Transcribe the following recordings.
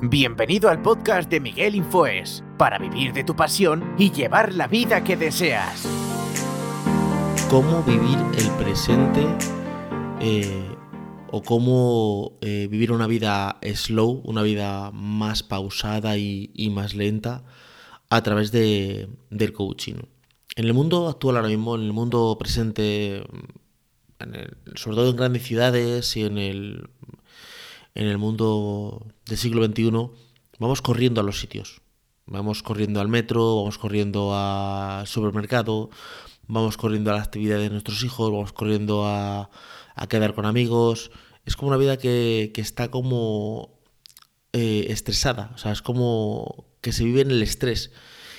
Bienvenido al podcast de Miguel Infoes, para vivir de tu pasión y llevar la vida que deseas. Cómo vivir el presente eh, o cómo eh, vivir una vida slow, una vida más pausada y, más lenta a través de, del coaching. En el mundo actual ahora mismo, en el mundo presente, sobre todo en grandes ciudades y en el, en el mundo del siglo XXI, vamos corriendo a los sitios. Vamos corriendo al metro, vamos corriendo al supermercado, vamos corriendo a la actividad de nuestros hijos, vamos corriendo a, a quedar con amigos. Es como una vida que, está como eh, estresada, o sea, es como que se vive en el estrés.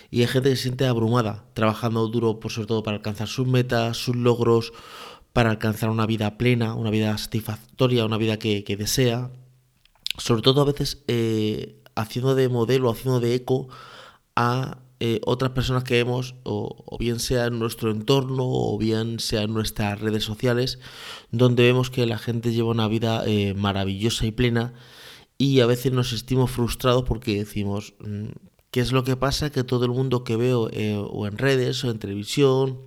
Y hay gente que se siente abrumada, trabajando duro, por sobre todo para alcanzar sus metas, sus logros, para alcanzar una vida plena, una vida satisfactoria, una vida que, desea. Sobre todo a veces eh, haciendo de modelo, haciendo de eco a eh, otras personas que vemos, o, bien sea en nuestro entorno, o bien sea en nuestras redes sociales, donde vemos que la gente lleva una vida eh, maravillosa y plena, y a veces nos sentimos frustrados porque decimos, mm, ¿qué es lo que pasa? Que todo el mundo que veo, o en redes, o en televisión,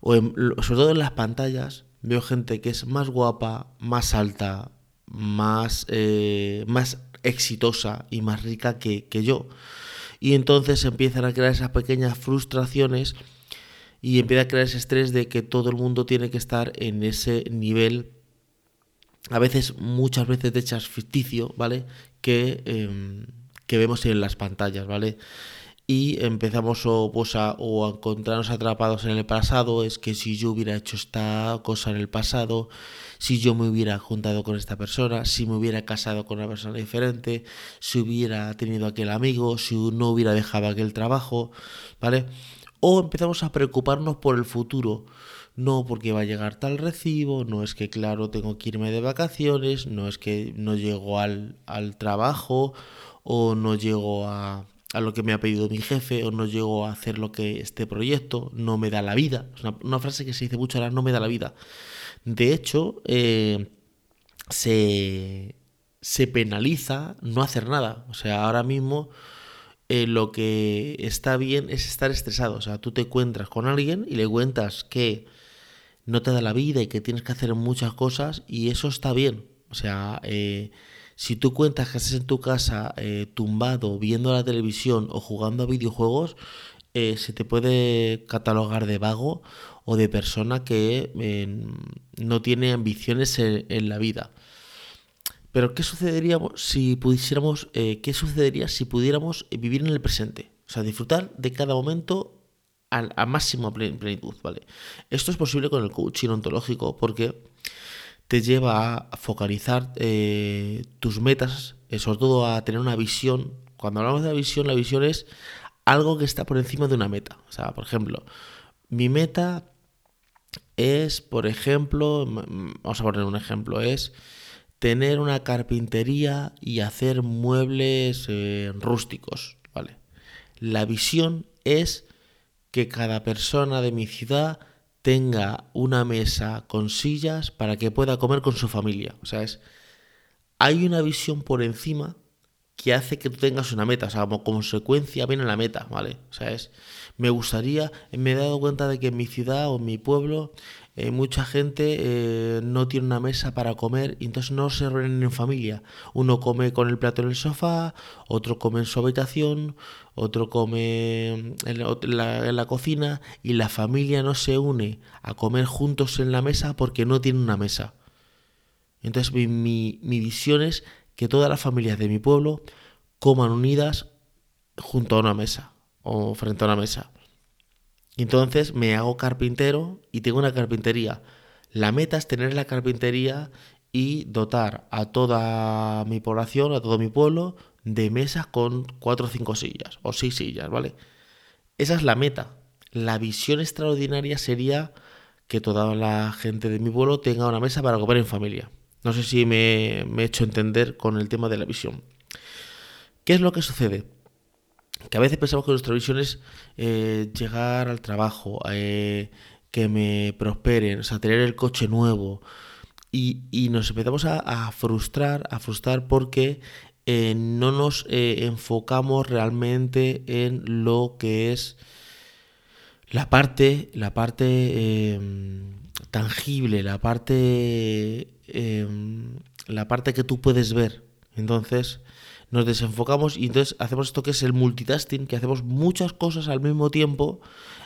o sobre todo en las pantallas, veo gente que es más guapa, más alta, más, más exitosa y más rica que, que yo y entonces empiezan a crear esas pequeñas frustraciones y empieza a crear ese estrés de que todo el mundo tiene que estar en ese nivel, a veces, muchas veces de hechas ficticio, ¿vale? Que, em, que vemos en las pantallas, ¿vale? Y empezamos o, pues a, o a encontrarnos atrapados en el pasado, es que si yo hubiera hecho esta cosa en el pasado, si yo me hubiera juntado con esta persona, si me hubiera casado con una persona diferente, si hubiera tenido aquel amigo, si no hubiera dejado aquel trabajo, ¿vale? O empezamos a preocuparnos por el futuro. No porque va a llegar tal recibo, no es que claro tengo que irme de vacaciones, no es que no llego al, al trabajo o no llego a, a lo que me ha pedido mi jefe o no llego a hacer lo que este proyecto no me da la vida. Es una, frase que se dice mucho ahora, no me da la vida. De hecho, eh, se, penaliza no hacer nada. O sea, ahora mismo eh, lo que está bien es estar estresado. O sea, tú te encuentras con alguien y le cuentas que no te da la vida y que tienes que hacer muchas cosas y eso está bien. O sea, eh, si tú cuentas que estás en tu casa eh, tumbado viendo la televisión o jugando a videojuegos, eh, se te puede catalogar de vago o de persona que no tiene ambiciones en, la vida. Pero ¿qué sucedería si pudiéramos, eh, qué sucedería si pudiéramos vivir en el presente? O sea, disfrutar de cada momento a, máxima plenitud, ¿vale? Esto es posible con el coaching ontológico porque te lleva a focalizar eh, tus metas, eh, sobre todo a tener una visión. Cuando hablamos de la visión, la visión es algo que está por encima de una meta. O sea, por ejemplo, mi meta es, por ejemplo, vamos a poner un ejemplo, es tener una carpintería y hacer muebles eh, rústicos, ¿vale? La visión es que cada persona de mi ciudad tenga una mesa con sillas para que pueda comer con su familia. O sea, es, hay una visión por encima que hace que tú tengas una meta, o sea, como consecuencia viene la meta, ¿vale? O sea, es, me gustaría, me he dado cuenta de que en mi ciudad o en mi pueblo eh, mucha gente eh, no tiene una mesa para comer y entonces no se reúnen en familia. Uno come con el plato en el sofá, otro come en su habitación, otro come en la, cocina y la familia no se une a comer juntos en la mesa porque no tiene una mesa. Entonces mi visión es que todas las familias de mi pueblo coman unidas junto a una mesa o frente a una mesa. Entonces me hago carpintero y tengo una carpintería. La meta es tener la carpintería y dotar a toda mi población, a todo mi pueblo, de mesas con cuatro o cinco sillas, o seis sillas, ¿vale? Esa es la meta. La visión extraordinaria sería que toda la gente de mi pueblo tenga una mesa para comer en familia. No sé si me, me he hecho entender con el tema de la visión. ¿Qué es lo que sucede? Que a veces pensamos que nuestra visión es eh, llegar al trabajo, eh, que me prosperen, o sea, tener el coche nuevo, y, nos empezamos a, frustrar, a frustrar porque eh, no nos enfocamos realmente en lo que es la parte, la parte em, tangible, la parte, em, la parte que tú puedes ver. Entonces nos desenfocamos y entonces hacemos esto que es el multitasking, que hacemos muchas cosas al mismo tiempo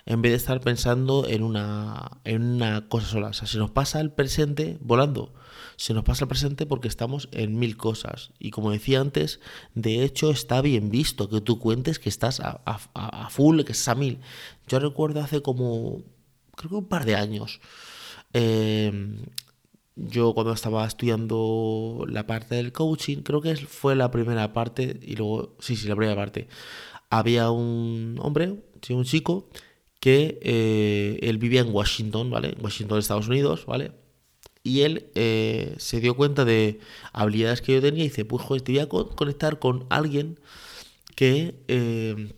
en vez de estar pensando en una, en una cosa sola. O sea, se nos pasa el presente volando. Se nos pasa el presente porque estamos en mil cosas. Y como decía antes, de hecho está bien visto que tú cuentes que estás a, a full, que estás a mil. Yo recuerdo hace como, creo que un par de años, eh, yo cuando estaba estudiando la parte del coaching, creo que fue la primera parte, y luego, sí, sí, la primera parte, había un hombre, un chico, que eh, él vivía en Washington, ¿vale? Washington, Estados Unidos, ¿vale? Y él eh, se dio cuenta de habilidades que yo tenía y dice, pues joder, te voy a conectar con alguien que eh,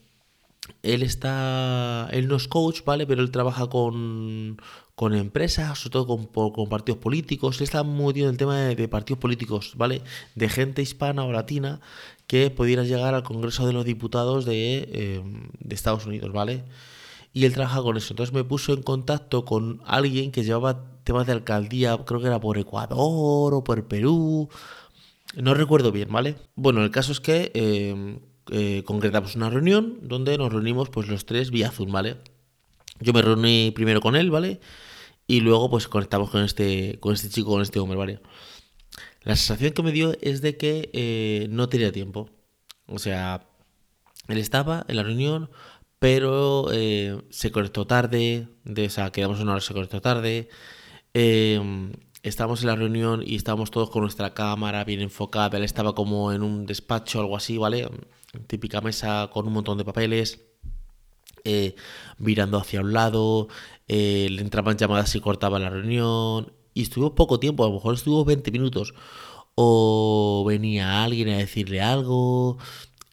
él está, él no es coach, ¿vale? Pero él trabaja con, con empresas, sobre todo con, partidos políticos. Él está muy metido en el tema de, partidos políticos, ¿vale? De gente hispana o latina que pudiera llegar al Congreso de los Diputados de, em, de Estados Unidos, ¿vale? Y él trabaja con eso. Entonces me puso en contacto con alguien que llevaba temas de alcaldía, creo que era por Ecuador o por Perú. No recuerdo bien, ¿vale? Bueno, el caso es que em, eh, concretamos una reunión donde nos reunimos pues los tres vía Zoom, ¿vale? Yo me reuní primero con él, ¿vale? Y luego pues conectamos con este, con este chico, con este hombre, ¿vale? La sensación que me dio es de que eh, no tenía tiempo. O sea, él estaba en la reunión, pero eh, se conectó tarde, de, o sea, quedamos una hora, se conectó tarde. Eh, estábamos en la reunión y estábamos todos con nuestra cámara bien enfocada. Él estaba como en un despacho algo así, ¿vale? Típica mesa con un montón de papeles. Eh, mirando hacia un lado, eh, le entraban llamadas y cortaba la reunión, y estuvo poco tiempo, a lo mejor estuvo 20 minutos, o venía alguien a decirle algo,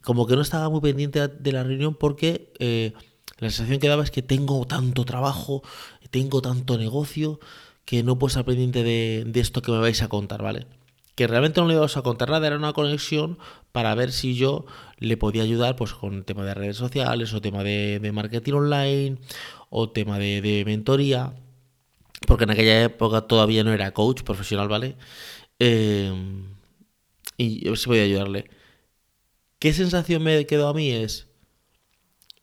como que no estaba muy pendiente de la reunión porque eh, la sensación que daba es que tengo tanto trabajo, tengo tanto negocio, que no puedo estar pendiente de, de esto que me vais a contar, ¿vale? Que realmente no le íbamos a contar nada, era una conexión para ver si yo le podía ayudar pues con tema de redes sociales o tema de, marketing online o tema de, mentoría, porque en aquella época todavía no era coach profesional, ¿vale? Eh, y a ver si podía ayudarle. ¿Qué sensación me quedó a mí? Es,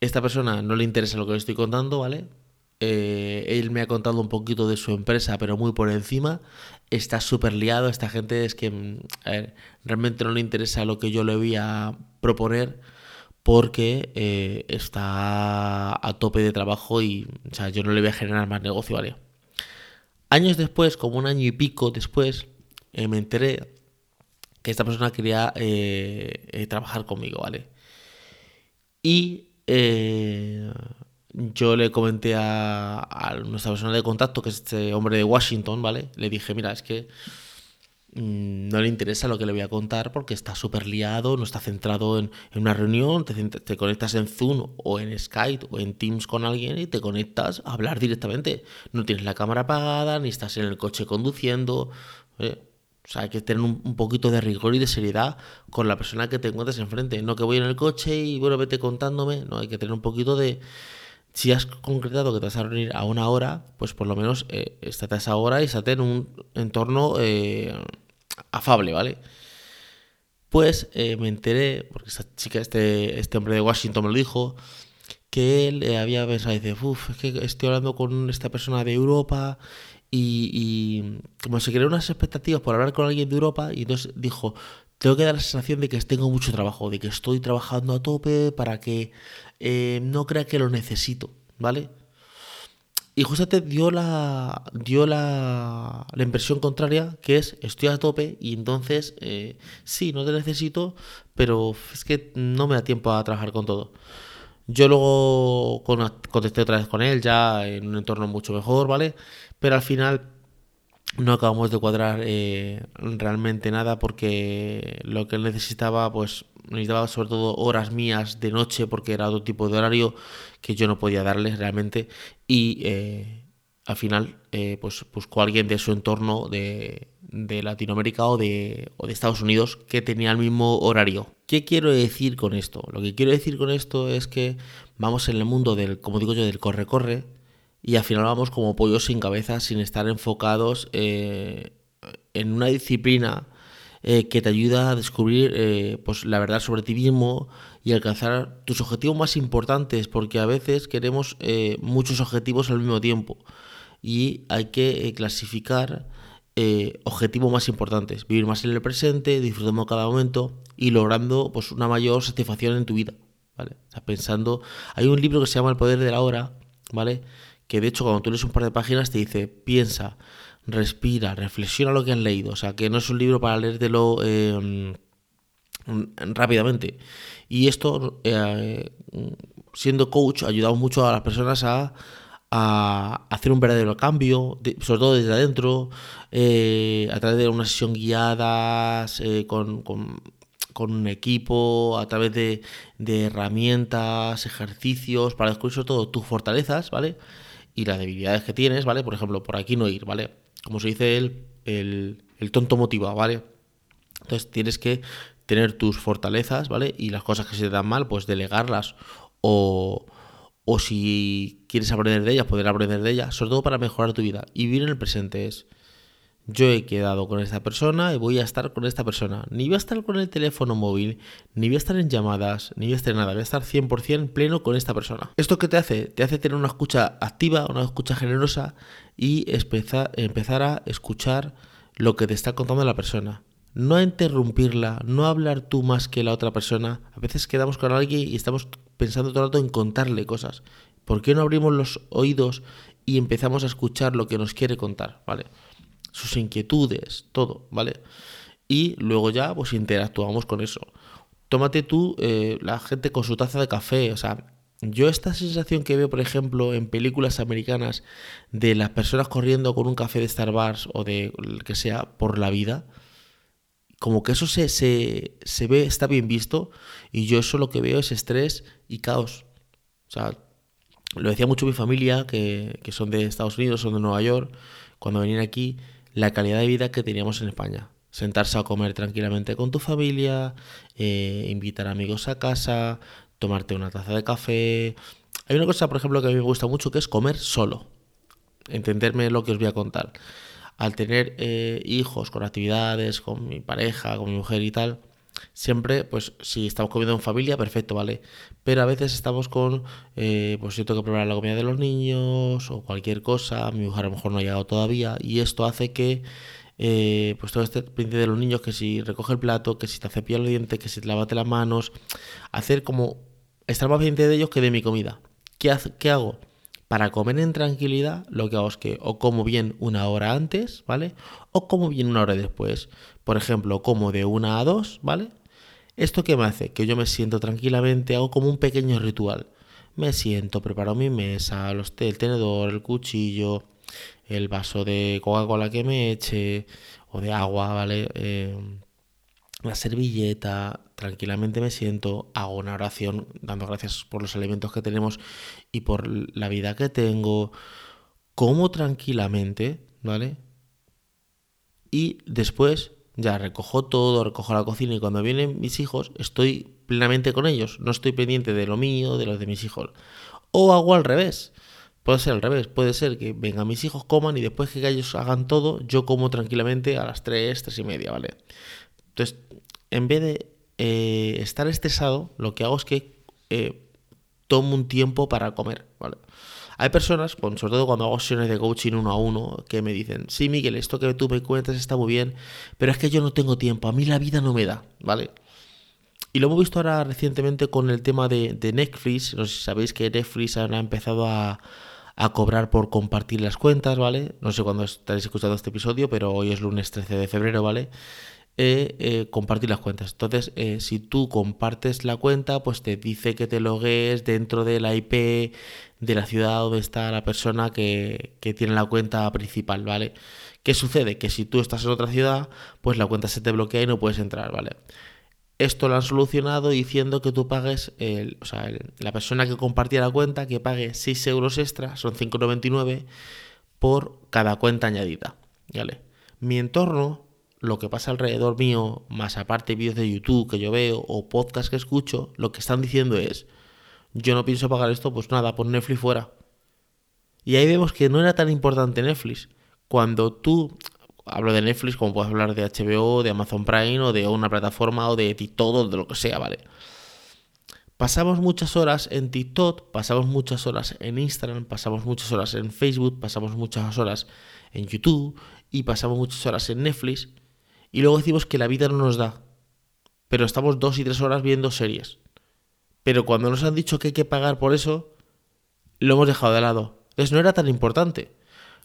esta persona no le interesa lo que le estoy contando, ¿vale? Eh, él me ha contado un poquito de su empresa, pero muy por encima. Está súper liado. Esta gente es que mm, realmente no le interesa lo que yo le voy a proponer porque eh, está a tope de trabajo y o sea, yo no le voy a generar más negocio, ¿vale? Años después, como un año y pico después, eh, me enteré que esta persona quería trabajar conmigo, ¿vale? Y yo le comenté a, nuestra persona de contacto, que es este hombre de Washington, ¿vale? Le dije, mira, es que mm, no le interesa lo que le voy a contar porque está súper liado, no está centrado en, una reunión, te, conectas en Zoom o en Skype o en Teams con alguien y te conectas a hablar directamente. No tienes la cámara apagada, ni estás en el coche conduciendo. O sea, hay que tener un, un, poquito de rigor y de seriedad con la persona que te encuentres enfrente. No que voy en el coche y bueno, vete contándome. No, hay que tener un poquito de, si has concretado que te vas a reunir a una hora, pues por lo menos eh, estate a esa hora y estate en un entorno eh, afable, ¿vale? Pues eh, me enteré, porque esta chica, este, este hombre de Washington me lo dijo, que él había pensado, dice, uff, es que estoy hablando con esta persona de Europa y, y como se crearon unas expectativas por hablar con alguien de Europa, y entonces dijo, tengo que dar la sensación de que tengo mucho trabajo, de que estoy trabajando a tope para que eh, no crea que lo necesito, ¿vale? Y justamente dio la, dio la, la impresión contraria, que es estoy a tope y entonces eh, sí, no te necesito, pero es que no me da tiempo a trabajar con todo. Yo luego contesté otra vez con él, ya en un entorno mucho mejor, ¿vale? Pero al final no acabamos de cuadrar eh, realmente nada porque lo que él necesitaba, pues necesitaba sobre todo horas mías de noche porque era otro tipo de horario que yo no podía darle realmente y eh, al final eh, pues buscó a alguien de su entorno de, de Latinoamérica o de, o de Estados Unidos que tenía el mismo horario. ¿Qué quiero decir con esto? Lo que quiero decir con esto es que vamos en el mundo del, como digo yo, del corre-corre y al final vamos como pollos sin cabeza, sin estar enfocados eh, en una disciplina eh, que te ayuda a descubrir eh, pues la verdad sobre ti mismo y alcanzar tus objetivos más importantes, porque a veces queremos muchos objetivos al mismo tiempo y hay que clasificar objetivos más importantes, vivir más en el presente, disfrutando cada momento y logrando pues una mayor satisfacción en tu vida, ¿vale? pensando, hay un libro que se llama El poder de la hora, ¿vale? Que de hecho cuando tú lees un par de páginas te dice, piensa, respira, reflexiona lo que has leído. O sea, que no es un libro para leértelo eh, rápidamente. Y esto, eh, siendo coach, ha ayudado mucho a las personas a, hacer un verdadero cambio, sobre todo desde adentro, eh, a través de una sesión guiada, con, con, un equipo, a través de herramientas, ejercicios, para descubrir sobre todo tus fortalezas, ¿vale? Y las debilidades que tienes, ¿vale? Por ejemplo, por aquí no ir, ¿vale? Como se dice el, el, tonto motiva, ¿vale? Entonces tienes que tener tus fortalezas, ¿vale? Y las cosas que se te dan mal, pues delegarlas o, o si quieres aprender de ellas, poder aprender de ellas, sobre todo para mejorar tu vida. Y vivir en el presente es yo he quedado con esta persona y voy a estar con esta persona. Ni voy a estar con el teléfono móvil, ni voy a estar en llamadas, ni voy a estar en nada. Voy a estar 100% pleno con esta persona. ¿Esto qué te hace? Te hace tener una escucha activa, una escucha generosa y empezar a escuchar lo que te está contando la persona. No a interrumpirla, no a hablar tú más que la otra persona. A veces quedamos con alguien y estamos pensando todo el rato en contarle cosas. ¿Por qué no abrimos los oídos y empezamos a escuchar lo que nos quiere contar? ¿Vale? Sus inquietudes, todo, ¿vale? Y luego ya pues interactuamos con eso. Tómate tú eh, la gente con su taza de café, o sea, yo esta sensación que veo, por ejemplo, en películas americanas de las personas corriendo con un café de Starbucks o de que sea por la vida, como que eso se, se, se, ve, está bien visto, y yo eso lo que veo es estrés y caos. O sea, lo decía mucho mi familia, que, que son de Estados Unidos, son de Nueva York, cuando venían aquí, la calidad de vida que teníamos en España. Sentarse a comer tranquilamente con tu familia, eh, invitar amigos a casa, tomarte una taza de café. Hay una cosa, por ejemplo, que a mí me gusta mucho, que es comer solo. Entenderme lo que os voy a contar. Al tener eh, hijos con actividades, con mi pareja, con mi mujer y tal, siempre, pues si estamos comiendo en familia, perfecto, ¿vale? Pero a veces estamos con, eh, pues yo tengo que preparar la comida de los niños o cualquier cosa, mi mujer a lo mejor no ha llegado todavía y esto hace que, eh, pues todo este pendiente de los niños, que si recoge el plato, que si te cepilla los dientes, que si te lavate las manos, hacer como, estar más pendiente de ellos que de mi comida. ¿Qué, ¿Qué hago? Para comer en tranquilidad, lo que hago es que o como bien una hora antes, ¿vale? O como bien una hora después. Por ejemplo, como de una a dos, ¿vale? ¿Esto qué me hace? Que yo me siento tranquilamente, hago como un pequeño ritual. Me siento, preparo mi mesa, los el tenedor, el cuchillo, el vaso de Coca-Cola que me eche, o de agua, ¿vale? Eh, la servilleta, tranquilamente me siento, hago una oración dando gracias por los alimentos que tenemos y por la vida que tengo, como tranquilamente, ¿vale? Y después ya recojo todo, recojo la cocina y cuando vienen mis hijos estoy plenamente con ellos, no estoy pendiente de lo mío, de los de mis hijos. O hago al revés. Puede ser al revés, puede ser que vengan mis hijos, coman y después que ellos hagan todo, yo como tranquilamente a las 3, 3 y media, ¿vale? Entonces, en vez de eh, estar estresado, lo que hago es que eh, tomo un tiempo para comer, ¿vale? Hay personas, sobre todo cuando hago sesiones de coaching uno a uno, que me dicen, sí, Miguel, esto que tú me cuentas está muy bien, pero es que yo no tengo tiempo, a mí la vida no me da, ¿vale? Y lo hemos visto ahora recientemente con el tema de, Netflix, no sé si sabéis que Netflix ha empezado a, a cobrar por compartir las cuentas, ¿vale? No sé cuándo estaréis escuchando este episodio, pero hoy es lunes 13 de febrero, ¿vale? Eh, eh, compartir las cuentas. Entonces, eh, si tú compartes la cuenta, pues te dice que te logues dentro de la IP de la ciudad donde está la persona que, que, tiene la cuenta principal, ¿vale? ¿Qué sucede? Que si tú estás en otra ciudad, pues la cuenta se te bloquea y no puedes entrar, ¿vale? Esto lo han solucionado diciendo que tú pagues, el, o sea, la persona que compartía la cuenta, que pague 6 euros extra, son 5,99 por cada cuenta añadida, ¿vale? mi entorno, lo que pasa alrededor mío, más aparte vídeos de YouTube que yo veo o podcasts que escucho, lo que están diciendo es, yo no pienso pagar esto, pues nada, pon Netflix fuera. Y ahí vemos que no era tan importante Netflix. Cuando tú, hablo de Netflix como puedes hablar de HBO, de Amazon Prime o de una plataforma o de TikTok o de lo que sea, ¿vale? Pasamos muchas horas en TikTok, pasamos muchas horas en Instagram, pasamos muchas horas en Facebook, pasamos muchas horas en YouTube y pasamos muchas horas en Netflix y luego decimos que la vida no nos da. Pero estamos dos y tres horas viendo series. Pero cuando nos han dicho que hay que pagar por eso, lo hemos dejado de lado. Entonces no era tan importante.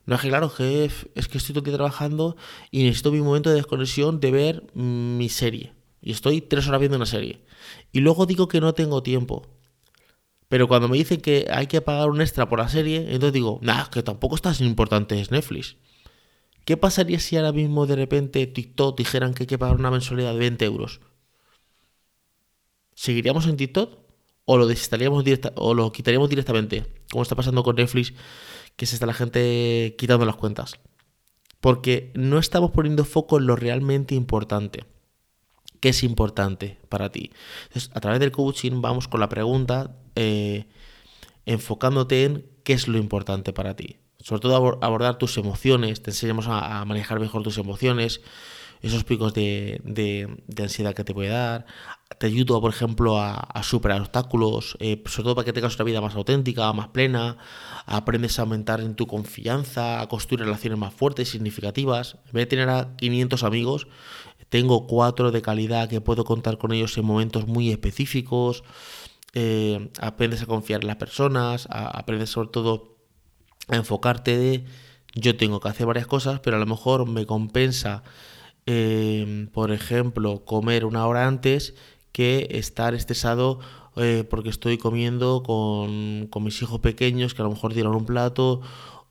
No es que, claro, jefe, es que estoy todo el día trabajando y necesito mi momento de desconexión de ver mi serie. Y estoy tres horas viendo una serie. Y luego digo que no tengo tiempo. Pero cuando me dicen que hay que pagar un extra por la serie, entonces digo, nah, que tampoco está tan importante es Netflix. ¿Qué pasaría si ahora mismo de repente TikTok dijeran que hay que pagar una mensualidad de 20 euros? ¿Seguiríamos en TikTok? ¿O lo desinstalaríamos directa, o lo quitaríamos directamente? Como está pasando con Netflix, que se está la gente quitando las cuentas. Porque no estamos poniendo foco en lo realmente importante. ¿Qué es importante para ti? Entonces, a través del coaching vamos con la pregunta eh, enfocándote en qué es lo importante para ti. Sobre todo abordar tus emociones, te enseñamos a manejar mejor tus emociones, esos picos de, de, ansiedad que te puede dar. Te ayudo, por ejemplo, a, superar obstáculos, eh, sobre todo para que tengas una vida más auténtica, más plena. Aprendes a aumentar en tu confianza, a construir relaciones más fuertes y significativas. En vez de tener a 500 amigos, tengo cuatro de calidad que puedo contar con ellos en momentos muy específicos. Eh, aprendes a confiar en las personas, aprendes sobre todo a enfocarte de yo tengo que hacer varias cosas, pero a lo mejor me compensa Em, por ejemplo, comer una hora antes que estar estresado eh, porque estoy comiendo con, mis hijos pequeños que a lo mejor tiran un plato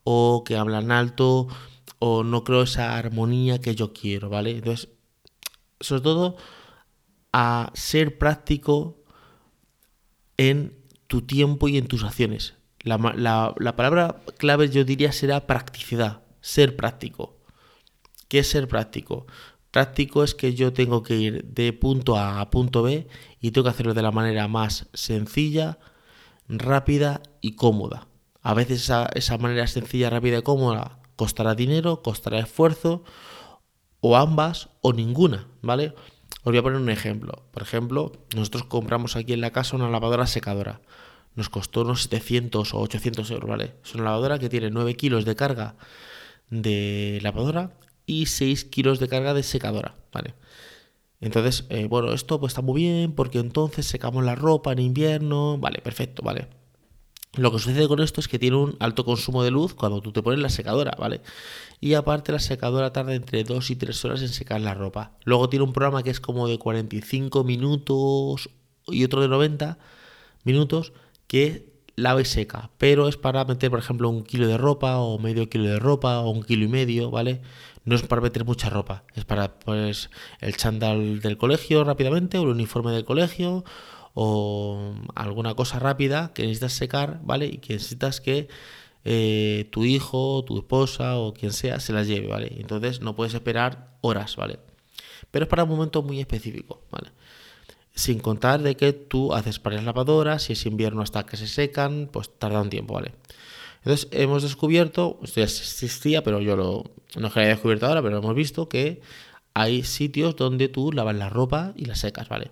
o que hablan alto o no creo esa armonía que yo quiero, ¿vale? Entonces, sobre todo a ser práctico en tu tiempo y en tus acciones. La, la palabra clave yo diría será practicidad, ser práctico. ¿Qué es ser práctico? Práctico es que yo tengo que ir de punto A a punto B y tengo que hacerlo de la manera más sencilla, rápida y cómoda. A veces esa, manera sencilla, rápida y cómoda costará dinero, costará esfuerzo, o ambas, o ninguna, ¿vale? Os voy a poner un ejemplo. Por ejemplo, nosotros compramos aquí en la casa una lavadora secadora. Nos costó unos 700 o 800 euros, ¿vale? Es una lavadora que tiene 9 kilos de carga de lavadora y 6 kilos de carga de secadora, ¿vale? Entonces, eh, bueno, esto pues está muy bien porque entonces secamos la ropa en invierno, vale, perfecto, ¿vale? Lo que sucede con esto es que tiene un alto consumo de luz cuando tú te pones la secadora, ¿vale? Y aparte la secadora tarda entre 2 y 3 horas en secar la ropa. Luego tiene un programa que es como de 45 minutos y otro de 90 minutos que lava y seca, pero es para meter, por ejemplo, un kilo de ropa o medio kilo de ropa o un kilo y medio, ¿vale? no es para meter mucha ropa, es para pues el chándal del colegio rápidamente o el uniforme del colegio o alguna cosa rápida que necesitas secar, ¿vale? Y que necesitas que eh, tu hijo, tu esposa o quien sea se las lleve, ¿vale? Entonces no puedes esperar horas, ¿vale? Pero es para un momento muy específico, ¿vale? Sin contar de que tú haces varias lavadoras, si es invierno hasta que se secan, pues tarda un tiempo, ¿vale? Entonces hemos descubierto, esto ya existía, pero yo lo, no lo haya descubierto ahora, pero hemos visto que hay sitios donde tú lavas la ropa y la secas, ¿vale?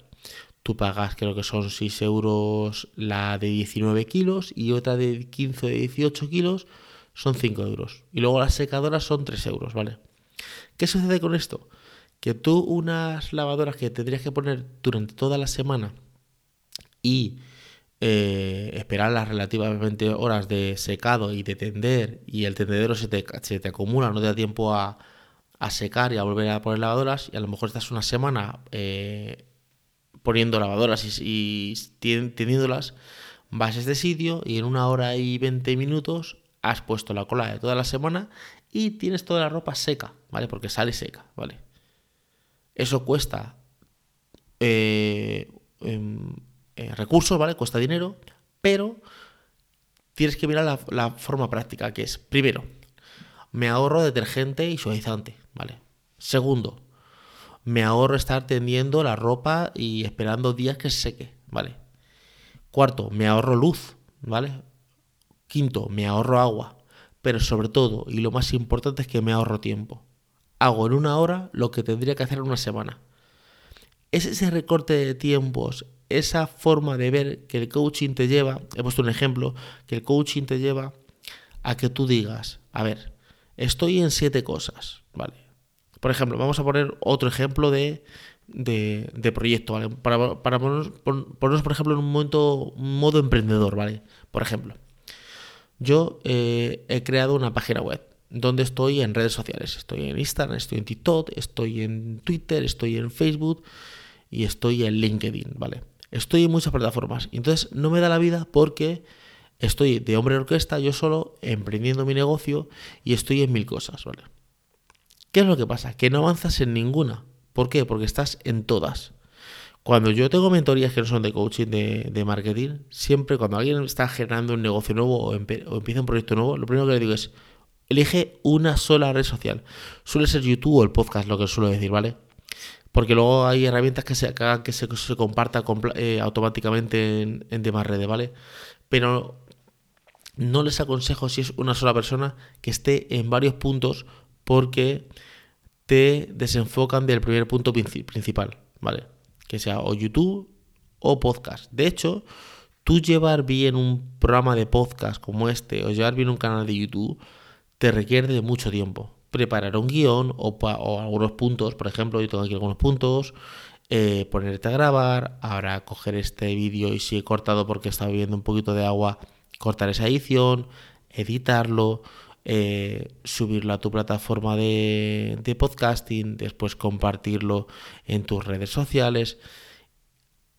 Tú pagas, creo que son 6 euros la de 19 kilos y otra de 15 o de 18 kilos son 5 euros. Y luego las secadoras son 3 euros, ¿vale? ¿Qué sucede con esto? Que tú unas lavadoras que tendrías que poner durante toda la semana y eh, esperar las relativamente horas de secado y de tender y el tendedero se te, se te acumula, no te da tiempo a, secar y a volver a poner lavadoras y a lo mejor estás una semana eh, poniendo lavadoras y, teniéndolas, vas a este sitio y en una hora y 20 minutos has puesto la cola de toda la semana y tienes toda la ropa seca, ¿vale? Porque sale seca, ¿vale? Eso cuesta eh, em, eh, recursos, ¿vale? Cuesta dinero, pero tienes que mirar la, forma práctica, que es, primero, me ahorro detergente y suavizante, ¿vale? Segundo, me ahorro estar tendiendo la ropa y esperando días que se seque, ¿vale? Cuarto, me ahorro luz, ¿vale? Quinto, me ahorro agua. Pero sobre todo, y lo más importante es que me ahorro tiempo. Hago en una hora lo que tendría que hacer en una semana. Es ese recorte de tiempos, esa forma de ver que el coaching te lleva, he puesto un ejemplo, que el coaching te lleva a que tú digas, a ver, estoy en siete cosas, ¿vale? Por ejemplo, vamos a poner otro ejemplo de, de, proyecto, ¿vale? Para, para ponernos, por ejemplo, en un momento, modo emprendedor, ¿vale? Por ejemplo, yo eh, he creado una página web donde estoy en redes sociales. Estoy en Instagram, estoy en TikTok, estoy en Twitter, estoy en Facebook y estoy en LinkedIn, ¿vale? Estoy en muchas plataformas. Entonces no me da la vida porque estoy de hombre de orquesta, yo solo, emprendiendo mi negocio y estoy en mil cosas, ¿vale? ¿Qué es lo que pasa? Que no avanzas en ninguna. ¿Por qué? Porque estás en todas. Cuando yo tengo mentorías que no son de coaching, de, marketing, siempre cuando alguien está generando un negocio nuevo o, empieza un proyecto nuevo, lo primero que le digo es, elige una sola red social. Suele ser YouTube o el podcast, lo que suelo decir, ¿vale? Porque luego hay herramientas que se hagan que se, comparta eh, automáticamente en, en demás redes, ¿vale? Pero no les aconsejo si es una sola persona que esté en varios puntos porque te desenfocan del primer punto principal, ¿vale? Que sea o YouTube o podcast. De hecho, tú llevar bien un programa de podcast como este o llevar bien un canal de YouTube te requiere de mucho tiempo. Preparar un guion o, algunos puntos, por ejemplo, yo tengo aquí algunos puntos, eh, ponerte a grabar, ahora coger este vídeo y si he cortado porque estaba bebiendo un poquito de agua, cortar esa edición, editarlo, eh, subirlo a tu plataforma de, podcasting, después compartirlo en tus redes sociales.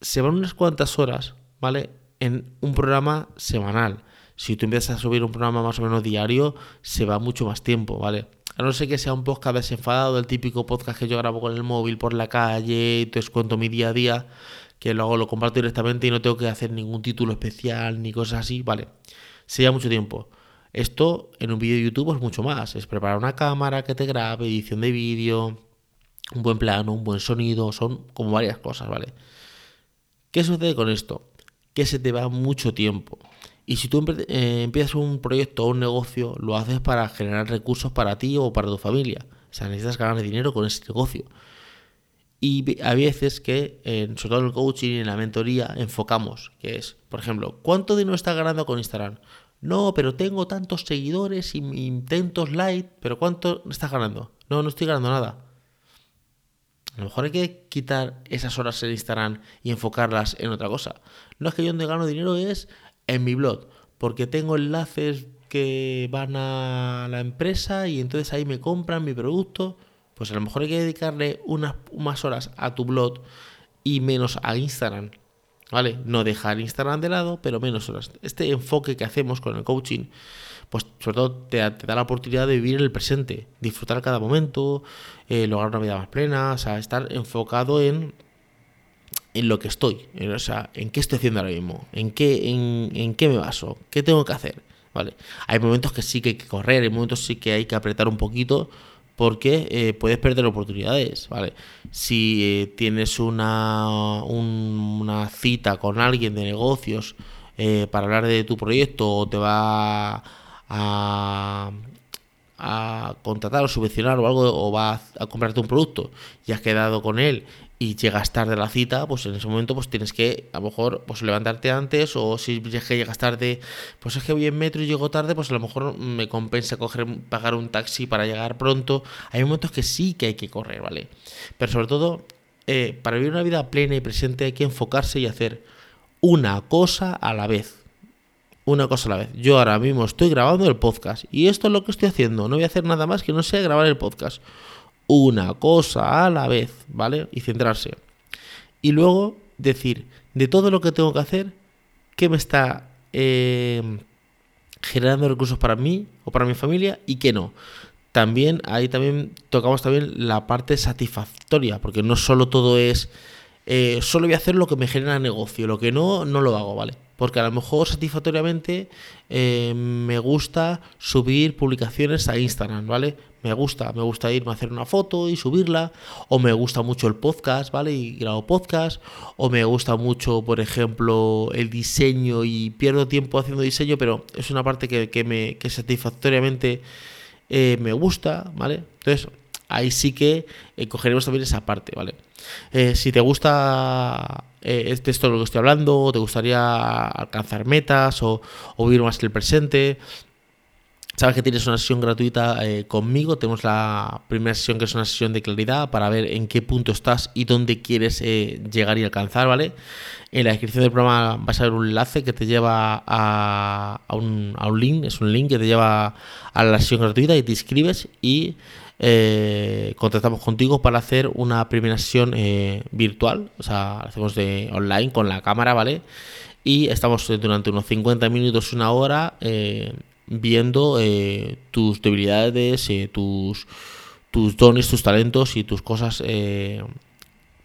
Se van unas cuantas horas, ¿vale? En un programa semanal. Si tú empiezas a subir un programa más o menos diario, se va mucho más tiempo, ¿vale? A no ser que sea un podcast desenfadado, el típico podcast que yo grabo con el móvil por la calle y te cuento mi día a día, que luego lo comparto directamente y no tengo que hacer ningún título especial ni cosas así, ¿vale? Se lleva mucho tiempo. Esto en un vídeo de YouTube es mucho más. Es preparar una cámara que te grabe, edición de vídeo, un buen plano, un buen sonido, son como varias cosas, ¿vale? ¿Qué sucede con esto? Que se te va mucho tiempo. Y si tú eh, empiezas un proyecto o un negocio, lo haces para generar recursos para ti o para tu familia. O sea, necesitas ganar dinero con ese negocio. Y hay veces que, sobre todo en el coaching y en la mentoría, enfocamos, que es, por ejemplo, ¿cuánto dinero está ganando con Instagram? No, pero tengo tantos seguidores y intentos like, pero ¿cuánto estás ganando? No, no estoy ganando nada. A lo mejor hay que quitar esas horas en Instagram y enfocarlas en otra cosa. No es que yo donde gano dinero es en mi blog, porque tengo enlaces que van a la empresa y entonces ahí me compran mi producto. Pues a lo mejor hay que dedicarle unas más horas a tu blog y menos a Instagram. ¿vale? No dejar Instagram de lado, pero menos horas. Este enfoque que hacemos con el coaching, pues sobre todo te, da la oportunidad de vivir el presente, disfrutar cada momento, eh, lograr una vida más plena, o sea, estar enfocado en, en lo que estoy, o sea, en qué estoy haciendo ahora mismo, en qué, en, en qué me baso, qué tengo que hacer, ¿vale? Hay momentos que sí que hay que correr, hay momentos sí que hay que apretar un poquito, porque eh, puedes perder oportunidades, ¿vale? Si eh, tienes una, una cita con alguien de negocios eh, para hablar de tu proyecto o te va a, a contratar o subvencionar o algo o va a comprarte un producto y has quedado con él y llegas tarde a la cita, pues en ese momento pues tienes que a lo mejor pues levantarte antes o si es que llegas tarde, pues es que voy en metro y llego tarde, pues a lo mejor me compensa coger pagar un taxi para llegar pronto. Hay momentos que sí que hay que correr, ¿vale? Pero sobre todo eh, para vivir una vida plena y presente hay que enfocarse y hacer una cosa a la vez. Una cosa a la vez. Yo ahora mismo estoy grabando el podcast y esto es lo que estoy haciendo. No voy a hacer nada más que no sea grabar el podcast una cosa a la vez, ¿vale? Y centrarse. Y luego decir, de todo lo que tengo que hacer, ¿qué me está eh, generando recursos para mí o para mi familia y qué no? También ahí también tocamos también la parte satisfactoria, porque no solo todo es eh, solo voy a hacer lo que me genera negocio, lo que no, no lo hago, ¿vale? Porque a lo mejor satisfactoriamente eh, me gusta subir publicaciones a Instagram, ¿vale? Me gusta, me gusta irme a hacer una foto y subirla, o me gusta mucho el podcast, ¿vale? Y grabo podcast, o me gusta mucho, por ejemplo, el diseño y pierdo tiempo haciendo diseño, pero es una parte que, me, que satisfactoriamente eh, me gusta, ¿vale? Entonces, ahí sí que cogeremos también esa parte, ¿vale? Eh, si te gusta eh, esto de lo que estoy hablando, o te gustaría alcanzar metas o, vivir más el presente, sabes que tienes una sesión gratuita conmigo. Tenemos la primera sesión que es una sesión de claridad para ver en qué punto estás y dónde quieres llegar y alcanzar, ¿vale? En la descripción del programa vas a ver un enlace que te lleva a, un, a un link, es un link que te lleva a la sesión gratuita y te inscribes y eh, contactamos contigo para hacer una primera sesión eh, virtual, o sea, hacemos de online con la cámara, ¿vale? Y estamos durante unos 50 minutos, una hora, eh, viendo tus debilidades, tus, tus dones, tus talentos y tus cosas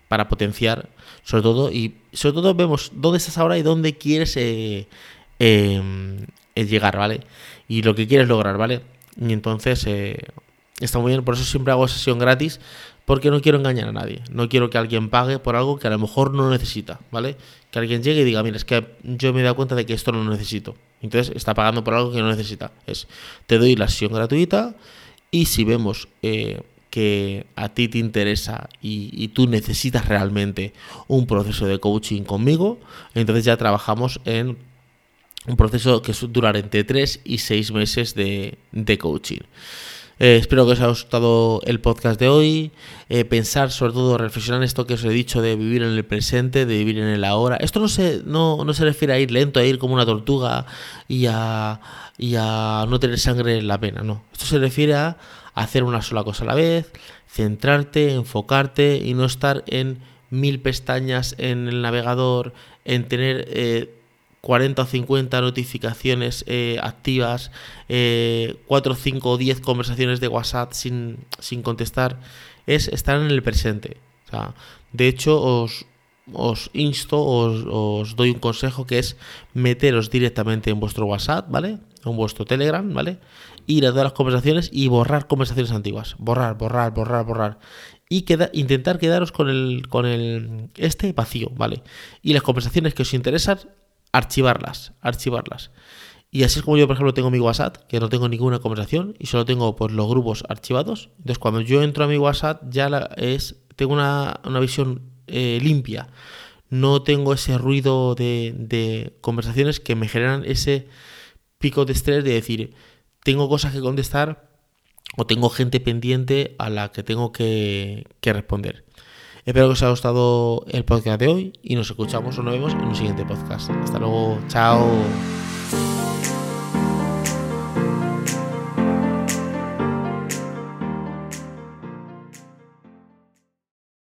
para potenciar, sobre todo, y sobre todo vemos dónde estás ahora y dónde quieres llegar, ¿vale? Y lo que quieres lograr, ¿vale? Y entonces está muy bien, por eso siempre hago sesión gratis, porque no quiero engañar a nadie. No quiero que alguien pague por algo que a lo mejor no necesita, ¿vale? Que alguien llegue y diga, mira, es que yo me he dado cuenta de que esto no lo necesito. Entonces está pagando por algo que no necesita. Es, te doy la sesión gratuita y si vemos eh, que a ti te interesa y, tú necesitas realmente un proceso de coaching conmigo, entonces ya trabajamos en un proceso que durar entre 3 y 6 meses de, de coaching. Eh, espero que os haya gustado el podcast de hoy. Eh, pensar, sobre todo, reflexionar en esto que os he dicho de vivir en el presente, de vivir en el ahora. Esto no se, no, no se refiere a ir lento, a ir como una tortuga y a, y a no tener sangre en la pena, no. Esto se refiere a hacer una sola cosa a la vez, centrarte, enfocarte y no estar en mil pestañas en el navegador, en tener eh, 40 o 50 notificaciones eh, activas, eh, 4, 5 o 10 conversaciones de WhatsApp sin, sin contestar, es estar en el presente. O sea, de hecho, os, os insto, os, os, doy un consejo que es meteros directamente en vuestro WhatsApp, ¿vale? En vuestro Telegram, ¿vale? Ir a todas las conversaciones y borrar conversaciones antiguas. Borrar, borrar, borrar, borrar. Y queda, intentar quedaros con el, con el este vacío, ¿vale? Y las conversaciones que os interesan, archivarlas, archivarlas. Y así es como yo, por ejemplo, tengo mi WhatsApp, que no tengo ninguna conversación y solo tengo pues, los grupos archivados. Entonces, cuando yo entro a mi WhatsApp, ya la, es, tengo una, visión eh, limpia. No tengo ese ruido de, de, conversaciones que me generan ese pico de estrés de decir, tengo cosas que contestar o tengo gente pendiente a la que tengo que, que responder. Espero que os haya gustado el podcast de hoy y nos escuchamos o nos vemos en un siguiente podcast. Hasta luego, chao.